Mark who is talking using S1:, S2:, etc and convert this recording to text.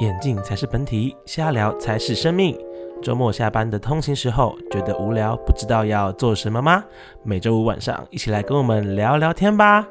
S1: 眼镜才是本体瞎聊才是生命。周末下班的通勤时候觉得无聊不知道要做什么吗？每周五晚上一起来跟我们聊聊天吧。